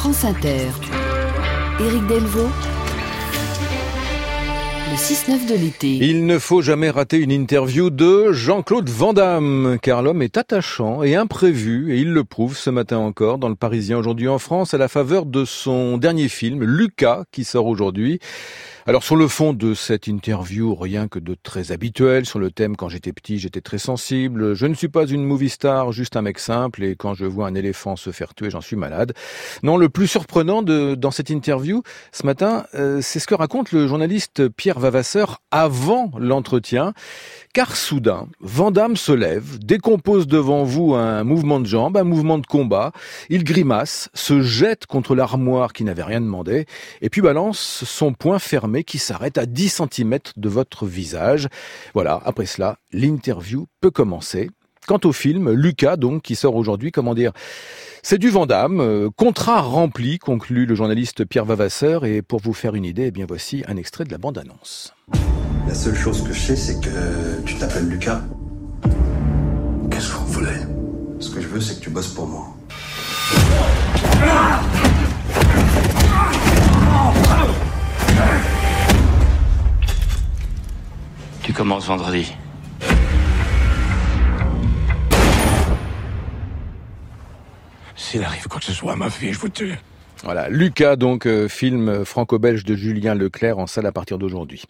France Inter. Éric Delvaux. Le 6-9 de l'été. Il ne faut jamais rater une interview de Jean-Claude Van Damme, car l'homme est attachant et imprévu, et il le prouve ce matin encore dans le Parisien aujourd'hui en France, à la faveur de son dernier film, Lucas, qui sort aujourd'hui. Alors sur le fond de cette interview, rien que de très habituel. Sur le thème, quand j'étais petit, j'étais très sensible. Je ne suis pas une movie star, juste un mec simple. Et quand je vois un éléphant se faire tuer, j'en suis malade. Non, le plus surprenant de, dans cette interview ce matin, euh, c'est ce que raconte le journaliste Pierre Vavasseur avant l'entretien. Car soudain, Vandamme se lève, décompose devant vous un mouvement de jambe, un mouvement de combat. Il grimace, se jette contre l'armoire qui n'avait rien demandé, et puis balance son poing fermé qui s'arrête à 10 cm de votre visage. Voilà, après cela, l'interview peut commencer. Quant au film, Lucas, donc, qui sort aujourd'hui, comment dire, c'est du Vandamme, euh, contrat rempli, conclut le journaliste Pierre Vavasseur, et pour vous faire une idée, eh bien voici un extrait de la bande-annonce. La seule chose que je sais, c'est que tu t'appelles Lucas. Qu'est-ce que vous voulez? Ce que je veux, c'est que tu bosses pour moi. Tu commences vendredi. S'il arrive quoi que ce soit à ma fille, je vous tue. Voilà, Lucas, donc, euh, film franco-belge de Julien Leclerc en salle à partir d'aujourd'hui.